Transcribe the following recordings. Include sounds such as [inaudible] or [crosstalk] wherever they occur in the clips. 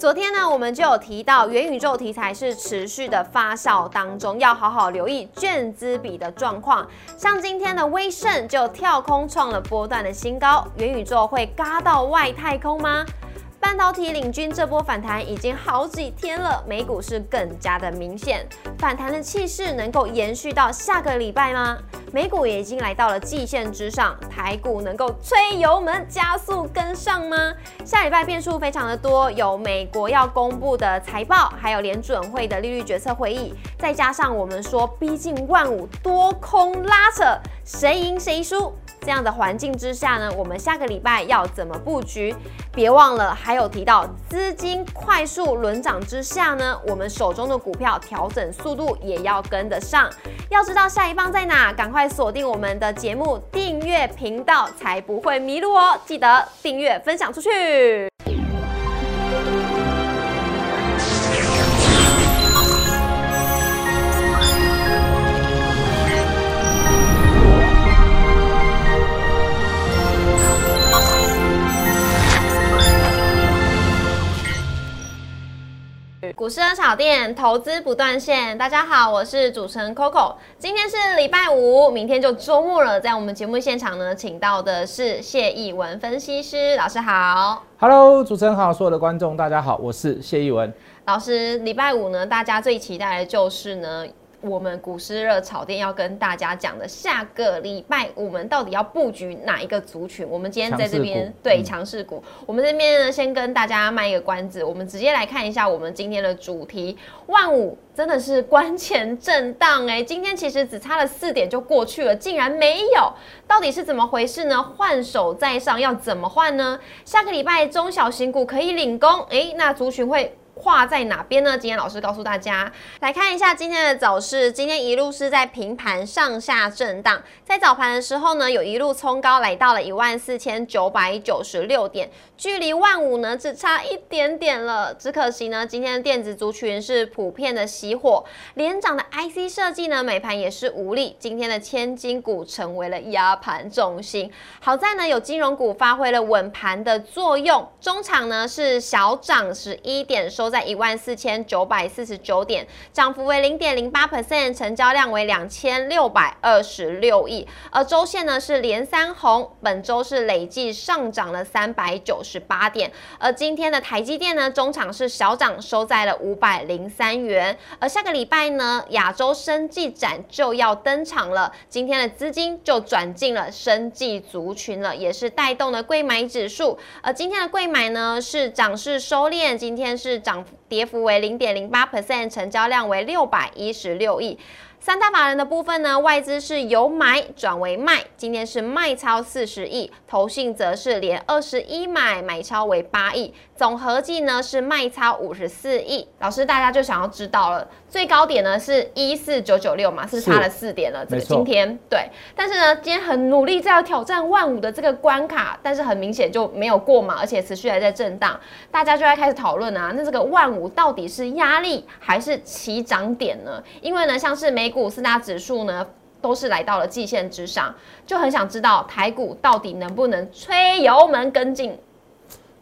昨天呢，我们就有提到元宇宙题材是持续的发酵当中，要好好留意卷资比的状况。像今天的威盛就跳空创了波段的新高，元宇宙会嘎到外太空吗？半导体领军这波反弹已经好几天了，美股是更加的明显。反弹的气势能够延续到下个礼拜吗？美股也已经来到了季线之上，台股能够吹油门加速跟上吗？下礼拜变数非常的多，有美国要公布的财报，还有联准会的利率决策会议，再加上我们说逼近万五多空拉扯，谁赢谁输？这样的环境之下呢，我们下个礼拜要怎么布局？别忘了还有提到资金快速轮涨之下呢，我们手中的股票调整速度也要跟得上。要知道下一棒在哪，赶快锁定我们的节目，订阅频道才不会迷路哦。记得订阅分享出去。小店，投资不断线。大家好，我是主持人 Coco。今天是礼拜五，明天就周末了。在我们节目现场呢，请到的是谢逸文分析师老师好。Hello，主持人好，所有的观众大家好，我是谢逸文。老师，礼拜五呢，大家最期待的就是呢。我们股市热炒店要跟大家讲的，下个礼拜我们到底要布局哪一个族群？我们今天在这边强势股对嗯强势股，我们这边呢先跟大家卖一个关子，我们直接来看一下我们今天的主题。万五真的是关前震荡哎，今天其实只差了四点就过去了，竟然没有，到底是怎么回事呢？换手在上要怎么换呢？下个礼拜中小型股可以领工哎，那族群会。画在哪边呢？今天老师告诉大家，来看一下今天的走势。今天一路是在平盘上下震荡，在早盘的时候呢，有一路冲高来到了一万四千九百九十六点，距离万五呢只差一点点了。只可惜呢，今天的电子族群是普遍的熄火，连涨的 IC 设计呢，美盘也是无力。今天的千金股成为了压盘重心，好在呢有金融股发挥了稳盘的作用，中场呢是小涨十一点，收在一万四千九百四十九点，涨幅为零点零八 percent，成交量为两千六百二十六亿。而周线呢是连三红，本周是累计上涨了三百九十八点。而今天的台积电呢，中场是小涨，收在了五百零三元。而下个礼拜呢，亚洲生技展就要登场了，今天的资金就转进了生技族群了，也是带动了贵买指数。而今天的贵买呢是涨势收敛，今天是涨跌幅为零点零八 percent，成交量为六百一十六亿。三大法人的部分呢，外资是由买转为卖，今天是卖超四十亿，投信则是连二十一买，买超为八亿，总合计呢是卖超五十四亿。老师，大家就想要知道了，最高点呢是一四九九六嘛，是差了四点了？这个今天对，但是呢，今天很努力在要挑战万五的这个关卡，但是很明显就没有过嘛，而且持续还在震荡，大家就在开始讨论啊，那这个万五到底是压力还是起涨点呢？因为呢，像是美股四大指数呢。都是来到了季线之上，就很想知道台股到底能不能吹油门跟进？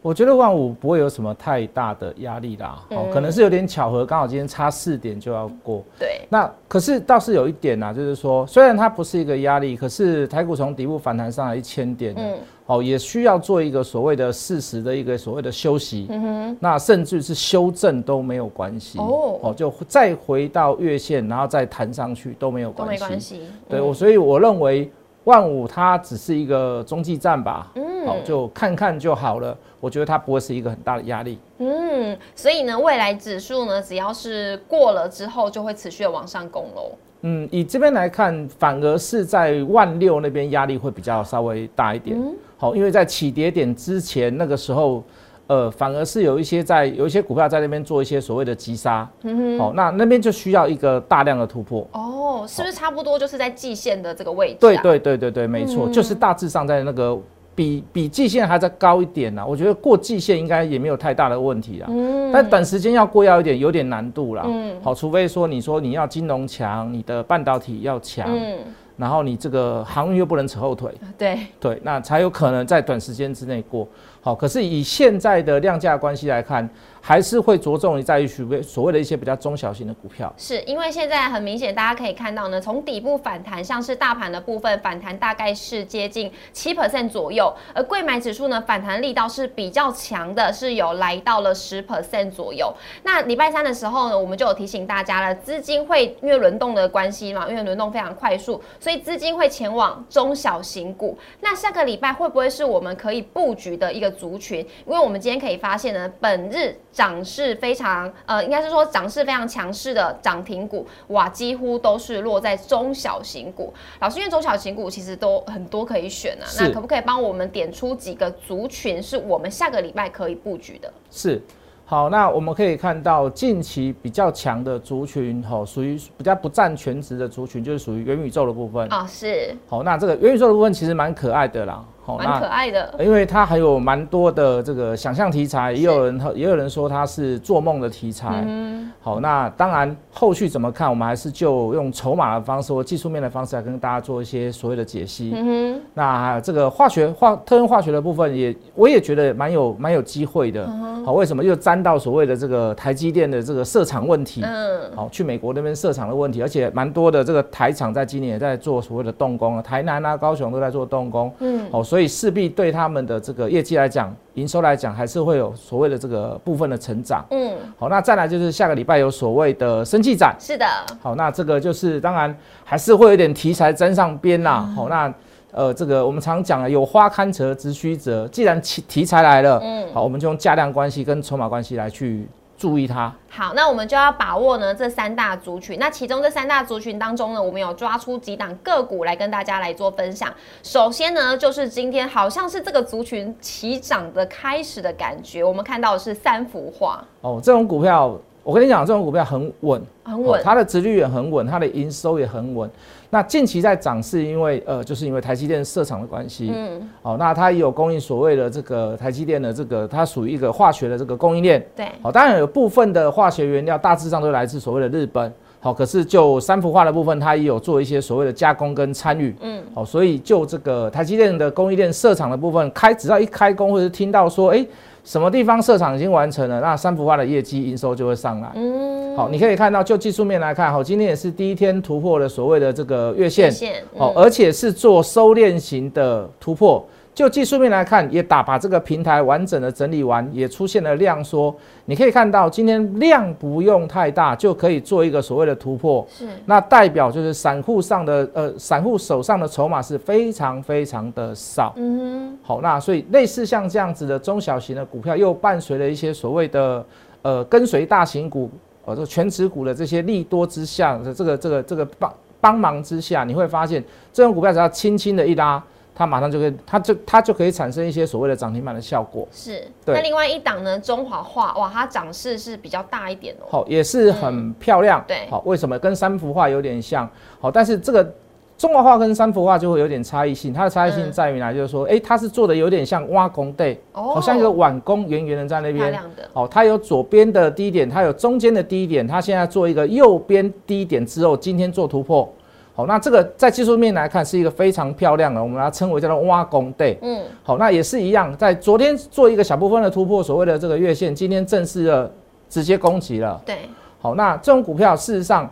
我觉得万五不会有什么太大的压力啦，哦，嗯可能是有点巧合，刚好今天差四点就要过。对，那可是倒是有一点呐、就是说，虽然它不是一个压力，可是台股从底部反弹上来一千点，嗯。哦，也需要做一个所谓的适时的一个所谓的休息，嗯哼，那甚至是修正都没有关系，哦。哦，就再回到月线，然后再弹上去都没有都关系，没关系。对，嗯。我所以我认为万五它只是一个中继站吧，嗯好、就看看就好了。我觉得它不会是一个很大的压力。嗯，所以呢，未来指数呢，只要是过了之后，就会持续的往上攻喽。嗯，以这边来看，反而是在万六那边压力会比较稍微大一点。嗯好、因为在起跌点之前那个时候，呃，反而是有一些在有一些股票在那边做一些所谓的急杀。嗯好、那那边就需要一个大量的突破。哦，是不是差不多就是在季线的这个位置、啊？对对对对对，没错，嗯就是大致上在那个比比季线还在高一点啦、我觉得过季线应该也没有太大的问题啦。嗯但短时间要过要一点有点难度啦。嗯好，除非说你说你要金融强，你的半导体要强，嗯，然后你这个航运又不能扯后腿，对，对，那才有可能在短时间之内过。好，可是以现在的量价关系来看，还是会着重于在于所谓所谓的一些比较中小型的股票。是因为现在很明显，大家可以看到呢，从底部反弹，像是大盘的部分反弹大概是接近七 percent 左右，而贵买指数呢反弹力道是比较强的，是有来到了十 percent 左右。那礼拜三的时候呢，我们就有提醒大家了，资金会因为轮动的关系嘛，因为轮动非常快速，所以资金会前往中小型股。那下个礼拜会不会是我们可以布局的一个族群？因为我们今天可以发现呢，本日涨势非常呃，应该是说涨势非常强势的涨停股，哇，几乎都是落在中小型股。老师，因为中小型股其实都很多可以选啊，那可不可以帮我们点出几个族群是我们下个礼拜可以布局的？是，好，那我们可以看到近期比较强的族群，吼，属于比较不占全值的族群，就是属于元宇宙的部分。啊、是好，那这个元宇宙的部分其实蛮可爱的啦，好，蛮可爱的。因为它还有蛮多的这个想象题材，也有人也有人说它是做梦的题材。嗯，好，那当然后续怎么看，我们还是就用筹码的方式或技术面的方式来跟大家做一些所谓的解析。嗯哼，那这个化学化特用化学的部分也，我也觉得蛮有蛮有机会的。嗯好，为什么又沾到所谓的这个台积电的这个设厂问题？嗯，好，去美国那边设厂的问题，而且蛮多的这个台厂在今年也在做所谓的动工啊，台南啊、高雄都在做动工。嗯，好，所以势必对他们的这个业绩来讲，营收来讲，还是会有所谓的这个部分的成长。嗯，好，那再来就是下个礼拜有所谓的生技展。是的，好，那这个就是当然还是会有点题材沾上边啦。好、那呃这个我们常讲啊，有花堪折直须折，既然题题材来了，嗯好，我们就用价量关系跟筹码关系来去注意它。好，那我们就要把握呢这三大族群。那其中这三大族群当中呢，我们有抓出几档个股来跟大家来做分享。首先呢，就是今天好像是这个族群起涨的开始的感觉，我们看到的是三幅画，哦，这种股票，我跟你讲，这种股票很稳，很稳哦，它的值率也很稳，它的营收也很稳。那近期在涨是因为呃，就是因为台积电设厂的关系，嗯，哦，那它也有供应所谓的这个台积电的这个，它属于一个化学的这个供应链。对，好，当然有部分的化学原料大致上都来自所谓的日本。好，可是就三氟化的部分，它也有做一些所谓的加工跟参与。嗯，好，所以就这个台积电的供应链设厂的部分，开只要一开工，或者是听到说，哎、什么地方设厂已经完成了，那三氟化的业绩营收就会上来。嗯，好，你可以看到，就技术面来看，好，今天也是第一天突破了所谓的这个月线，线，哦，嗯而且是做收敛型的突破。就技术面来看，也打把这个平台完整的整理完，也出现了量缩。你可以看到，今天量不用太大，就可以做一个所谓的突破。是，那代表就是散户上的呃，散户手上的筹码是非常非常的少。嗯好，那所以类似像这样子的中小型的股票，又伴随了一些所谓的呃跟随大型股，呃这个全指股的这些利多之下的这个这个这个帮帮忙之下，你会发现这种股票只要轻轻的一拉，它马上就可以，它就它就可以产生一些所谓的涨停板的效果。是。那另外一档呢，中华化，哇，它涨势是比较大一点哦。好，也是很漂亮。对好，为什么跟三幅画有点像？好，但是这个中国画跟三幅画就会有点差异性。它的差异性嗯在于哪？就是说，哎、它是做的有点像挖工地，哦好像一个碗工圆圆的在那边。漂亮的，好，它有左边的低点，它有中间的低点，它现在做一个右边低点之后，今天做突破。好，那这个在技术面来看是一个非常漂亮的，我们把它称为叫做挖工对。嗯，好，那也是一样，在昨天做一个小部分的突破，所谓的这个月线，今天正式的直接攻击了。对，好，那这种股票事实上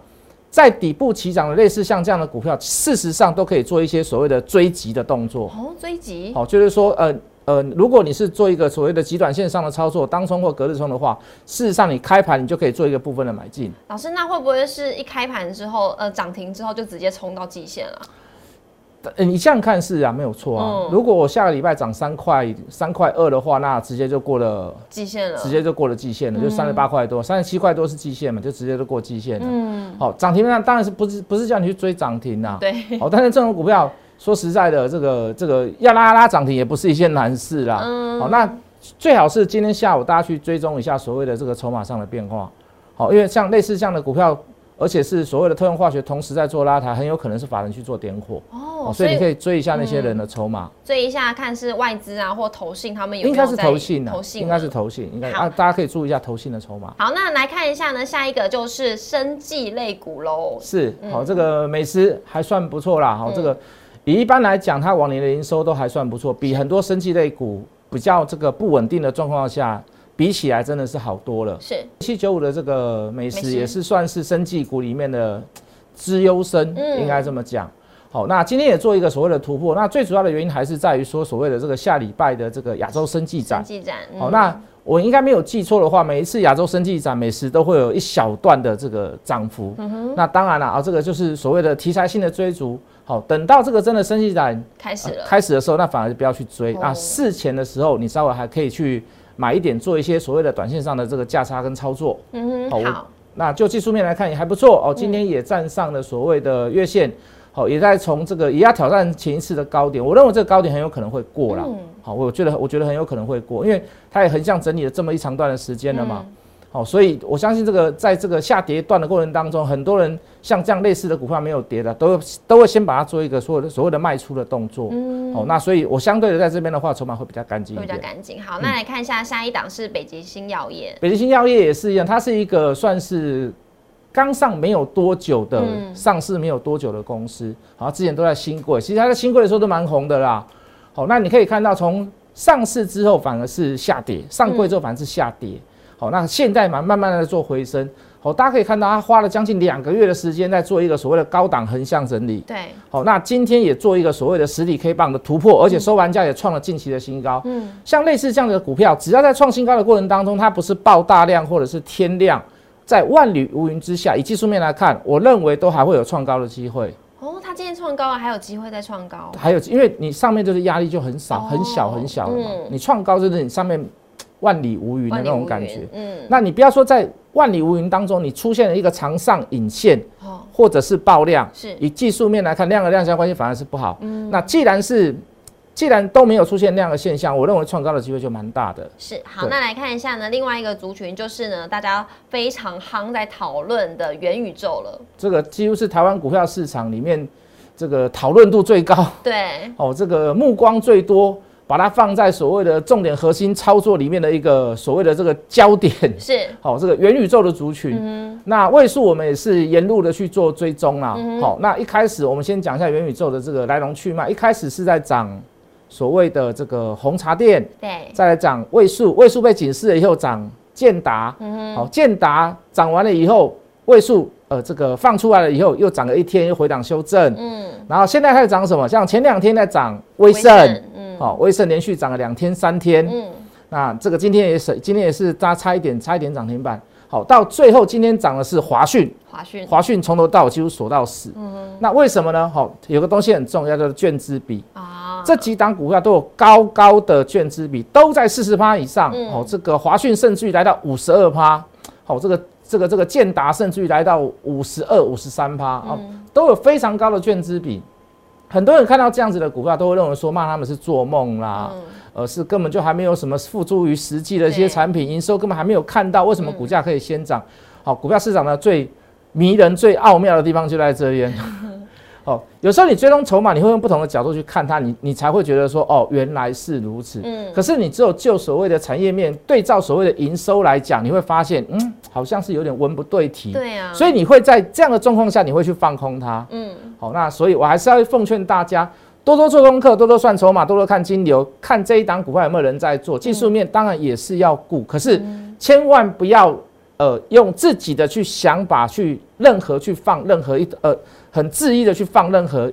在底部起涨的，类似像这样的股票，事实上都可以做一些所谓的追击的动作。哦，追击，好，就是说，呃呃，如果你是做一个所谓的极短线上的操作，当冲或隔日冲的话，事实上你开盘你就可以做一个部分的买进。老师，那会不会是一开盘之后，呃，涨停之后就直接冲到极限了？呃，你这样看是啊，没有错啊。嗯如果我下个礼拜涨三块三块二的话，那直接就过了，季线了，直接就过了季线了，就三十八块多，三十七块多是季线嘛，就直接就过季线了。嗯，好，涨停那当然是不是不是叫你去追涨停呐、对，好，但是这种股票说实在的，这个这个要拉拉涨停也不是一件难事啦。嗯好，那最好是今天下午大家去追踪一下所谓的这个筹码上的变化。好，因为像类似这样的股票，而且是所谓的特用化学同时在做拉抬，很有可能是法人去做点火。哦哦，所以你可以以追一下那些人的筹码，追一下，看是外资啊或投信，他们有应该是在投信啊投，信应该是投信，应该啊，大家可以注意一下投信的筹码。好，那来看一下呢，下一个就是生技类股喽。是，嗯好，这个美食还算不错啦。好，这个以一般来讲，它往年的营收都还算不错，比很多生技类股比较这个不稳定的状况下，比起来真的是好多了。是七九五的这个美美食食也是算是生技股里面的资优生，嗯应该这么讲。好，那今天也做一个所谓的突破，那最主要的原因还是在于说所谓的这个下礼拜的这个亚洲生技展。生技展，好，嗯那我应该没有记错的话，每一次亚洲生技展美食都会有一小段的这个涨幅。嗯那当然了啊，这个就是所谓的题材性的追逐。好，等到这个真的生技展开始了，开始的时候，那反而不要去追。哦那事前的时候，你稍微还可以去买一点，做一些所谓的短线上的这个价差跟操作。嗯哼，好，那就技术面来看也还不错哦，今天也站上了所谓的月线，好，也在从这个也要挑战前一次的高点，我认为这个高点很有可能会过了。嗯好，我觉得我觉得很有可能会过，因为它也横向整理了这么一长段的时间了嘛。嗯好，所以我相信这个在这个下跌段的过程当中，很多人像这样类似的股票没有跌的，都会都会先把它做一个所有的所谓的卖出的动作。嗯哦，那所以我相对的在这边的话，筹码会比较干净会比较。干净。好，那来看一下下一档是北极星药业，北极星药业也是一样，它是一个算是刚上没有多久的、嗯上市没有多久的公司，好，之前都在新贵，其实它在新贵的时候都蛮红的啦。好，那你可以看到从上市之后反而是下跌，上柜之后反而是下跌。好，那现在嘛慢慢的做回升。好，大家可以看到它花了将近两个月的时间在做一个所谓的高档横向整理。对，好，那今天也做一个所谓的实体 K 棒的突破，而且收盘价也创了近期的新高。嗯，像类似这样的股票，只要在创新高的过程当中，它不是爆大量或者是天量，在万里无云之下，以技术面来看，我认为都还会有创高的机会。哦，它今天创高了，还有机会再创高，还有，因为你上面就是压力就很少、哦很小、很小了嘛，嗯你创高就是你上面万里无云的那种感觉。嗯，那你不要说在万里无云当中，你出现了一个长上影线哦，或者是爆量，是，以技术面来看，量和量价关系反而是不好。嗯那既然是既然都没有出现那样的现象，我认为创高的机会就蛮大的。是好，那来看一下呢，另外一个族群就是呢，大家非常夯在讨论的元宇宙了。这个几乎是台湾股票市场里面这个讨论度最高对，哦，这个目光最多，把它放在所谓的重点核心操作里面的一个所谓的这个焦点。是，[laughs] 好、这个元宇宙的族群，嗯那位数我们也是沿路的去做追踪啦。好、那一开始我们先讲一下元宇宙的这个来龙去脉。一开始是在涨所谓的这个红茶店，对，再来涨位数，位数被警示了以后涨建达，嗯好，建达涨完了以后，位数呃这个放出来了以后又涨了一天，又回档修正，嗯，然后现在开始涨什么？像前两天在涨威盛，嗯好，威盛连续涨了两天三天，嗯，那这个今天也是今天也是差差一点差一点涨停板，好，到最后今天涨的是华讯，华讯，华讯从头到尾几乎锁到死，嗯那为什么呢？好，有个东西很重要，叫做券资比。啊，这几档股票都有高高的券资比，都在四十趴以上。嗯哦，这个华讯甚至于来到五十二趴，好，这个这个这个建达甚至于来到五十二、五十三趴，哦，嗯都有非常高的券资比。很多人看到这样子的股票，都会认为说骂他们是做梦啦，嗯呃，是根本就还没有什么付诸于实际的一些产品营收，根本还没有看到为什么嗯股价可以先涨。好，股票市场呢最迷人、最奥妙的地方就在这边。[laughs] 哦，有时候你追踪筹码，你会用不同的角度去看它，你你才会觉得说，哦，原来是如此。嗯可是你只有就所谓的产业面对照所谓的营收来讲，你会发现，嗯，好像是有点文不对题。对啊，所以你会在这样的状况下，你会去放空它。嗯，好，那所以我还是要奉劝大家多多做功课，多多算筹码，多多看金流，看这一档股票有没有人在做。技术面当然也是要顾，可是千万不要呃用自己的去想法去任何去放任何一呃很恣意的去放任何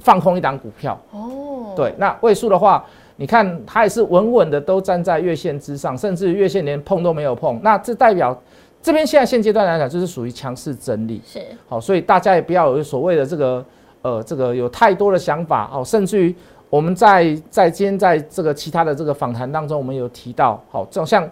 放空一档股票。哦，对，那位数的话，你看它也是稳稳的都站在月线之上，甚至月线连碰都没有碰。那这代表这边现在现阶段来讲，就是属于强势整理。是，好，所以大家也不要有所谓的这个呃这个有太多的想法。哦，甚至于我们在在今天在这个其他的这个访谈当中，我们有提到，好，这种像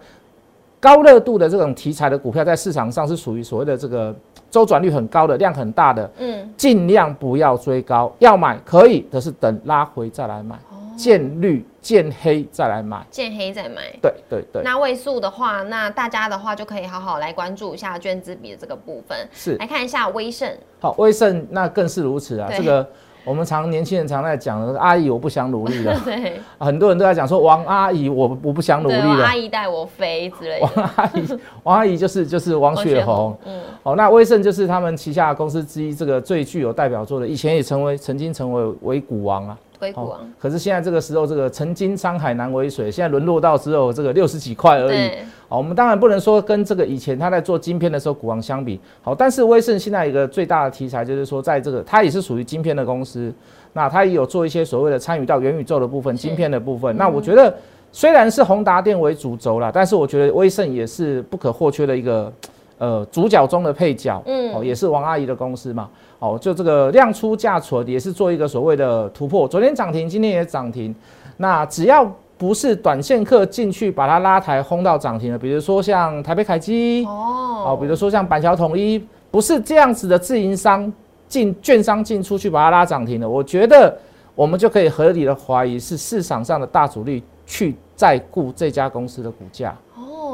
高热度的这种题材的股票，在市场上是属于所谓的这个周转率很高的、量很大的，嗯，尽量不要追高，要买可以，可是等拉回再来买，哦。见绿见黑再来买。见黑再买。对对对，那位数的话，那大家的话就可以好好来关注一下卷资比的这个部分，是来看一下威盛，好，威盛那更是如此啊。对这个我们常年轻人常在讲的，阿姨 [laughs] 我不想努力了。对，很多人都在讲说王阿姨我我不想努力了阿。姨带我飞之类王。阿姨，王阿姨就是就是王雪红。，嗯，哦，那威盛就是他们旗下公司之一，这个最具有代表作的，以前也成为曾经成为为股王啊。硅谷啊，可是现在这个时候，这个曾经沧海难为水，现在沦落到只有这个六十几块而已。对，好，我们当然不能说跟这个以前他在做晶片的时候股王相比。好，但是威盛现在一个最大的题材就是说，在这个它也是属于晶片的公司，那它也有做一些所谓的参与到元宇宙的部分、是晶片的部分。那我觉得虽然是宏达电为主轴啦，但是我觉得威盛也是不可或缺的一个呃主角中的配角。嗯哦，也是王阿姨的公司嘛。哦，就这个量出价存也是做一个所谓的突破，昨天涨停，今天也涨停。那只要不是短线客进去把它拉抬轰到涨停的，比如说像台北凯基，哦哦，比如说像板桥统一，不是这样子的自营商进券商进出去把它拉涨停的，我觉得我们就可以合理的怀疑是市场上的大主力去在顾这家公司的股价。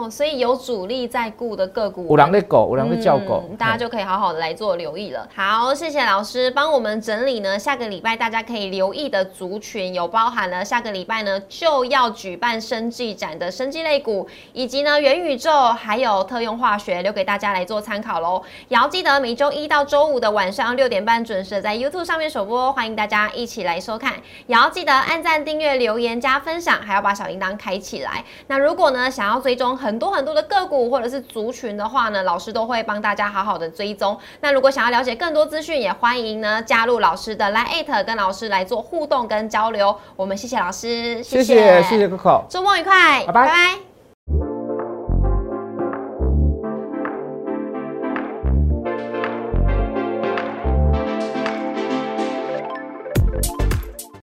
哦，所以有主力在顾的个股，五郎的狗，五郎的叫狗，嗯大家就可以好好的来做留意了。好，谢谢老师帮我们整理呢，下个礼拜大家可以留意的族群有包含了下个礼拜呢就要举办生技展的生技类股，以及呢元宇宙还有特用化学，留给大家来做参考喽。也要记得每周一到周五的晚上六点半准时在 YouTube 上面首播，欢迎大家一起来收看。也要记得按赞、订阅、留言、加分享，还要把小铃铛开起来。那如果呢想要追踪很多很多的个股或者是族群的话呢，老师都会帮大家好好的追踪。那如果想要了解更多资讯，也欢迎呢加入老师的 Line 跟老师来做互动跟交流。我们谢谢老师，谢谢谢谢 Coco。周末愉快，拜拜拜拜